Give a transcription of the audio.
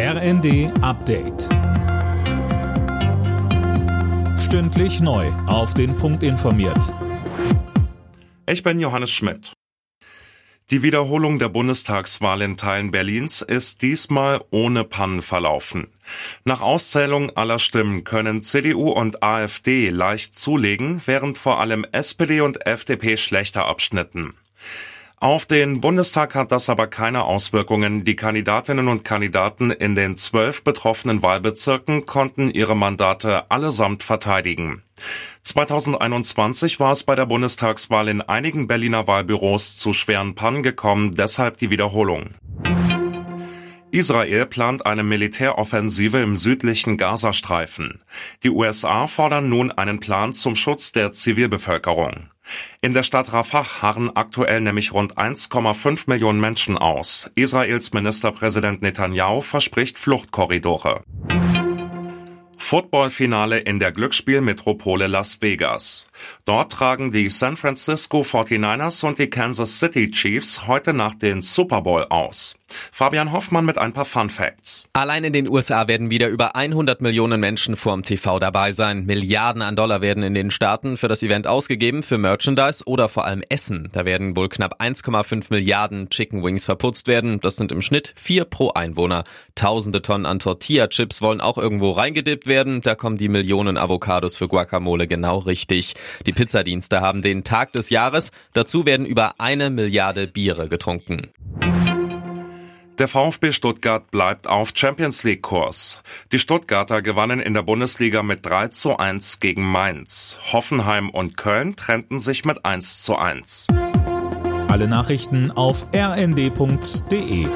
RND Update. Stündlich neu. Auf den Punkt informiert. Ich bin Johannes Schmidt. Die Wiederholung der Bundestagswahl in Teilen Berlins ist diesmal ohne Pannen verlaufen. Nach Auszählung aller Stimmen können CDU und AfD leicht zulegen, während vor allem SPD und FDP schlechter abschnitten. Auf den Bundestag hat das aber keine Auswirkungen. Die Kandidatinnen und Kandidaten in den zwölf betroffenen Wahlbezirken konnten ihre Mandate allesamt verteidigen. 2021 war es bei der Bundestagswahl in einigen Berliner Wahlbüros zu schweren Pannen gekommen, deshalb die Wiederholung. Israel plant eine Militäroffensive im südlichen Gazastreifen. Die USA fordern nun einen Plan zum Schutz der Zivilbevölkerung. In der Stadt Rafah harren aktuell nämlich rund 1,5 Millionen Menschen aus. Israels Ministerpräsident Netanyahu verspricht Fluchtkorridore. Footballfinale in der Glücksspielmetropole Las Vegas. Dort tragen die San Francisco 49ers und die Kansas City Chiefs heute Nacht den Super Bowl aus. Fabian Hoffmann mit ein paar Fun Facts. Allein in den USA werden wieder über 100 Millionen Menschen vorm TV dabei sein. Milliarden an Dollar werden in den Staaten für das Event ausgegeben, für Merchandise oder vor allem Essen. Da werden wohl knapp 1,5 Milliarden Chicken Wings verputzt werden. Das sind im Schnitt vier pro Einwohner. Tausende Tonnen an Tortilla-Chips wollen auch irgendwo reingedippt werden. Da kommen die Millionen Avocados für Guacamole genau richtig. Die Pizzadienste haben den Tag des Jahres. Dazu werden über eine Milliarde Biere getrunken. Der VfB Stuttgart bleibt auf Champions League Kurs. Die Stuttgarter gewannen in der Bundesliga mit 3 zu 1 gegen Mainz. Hoffenheim und Köln trennten sich mit 1 zu 1. Alle Nachrichten auf rnd.de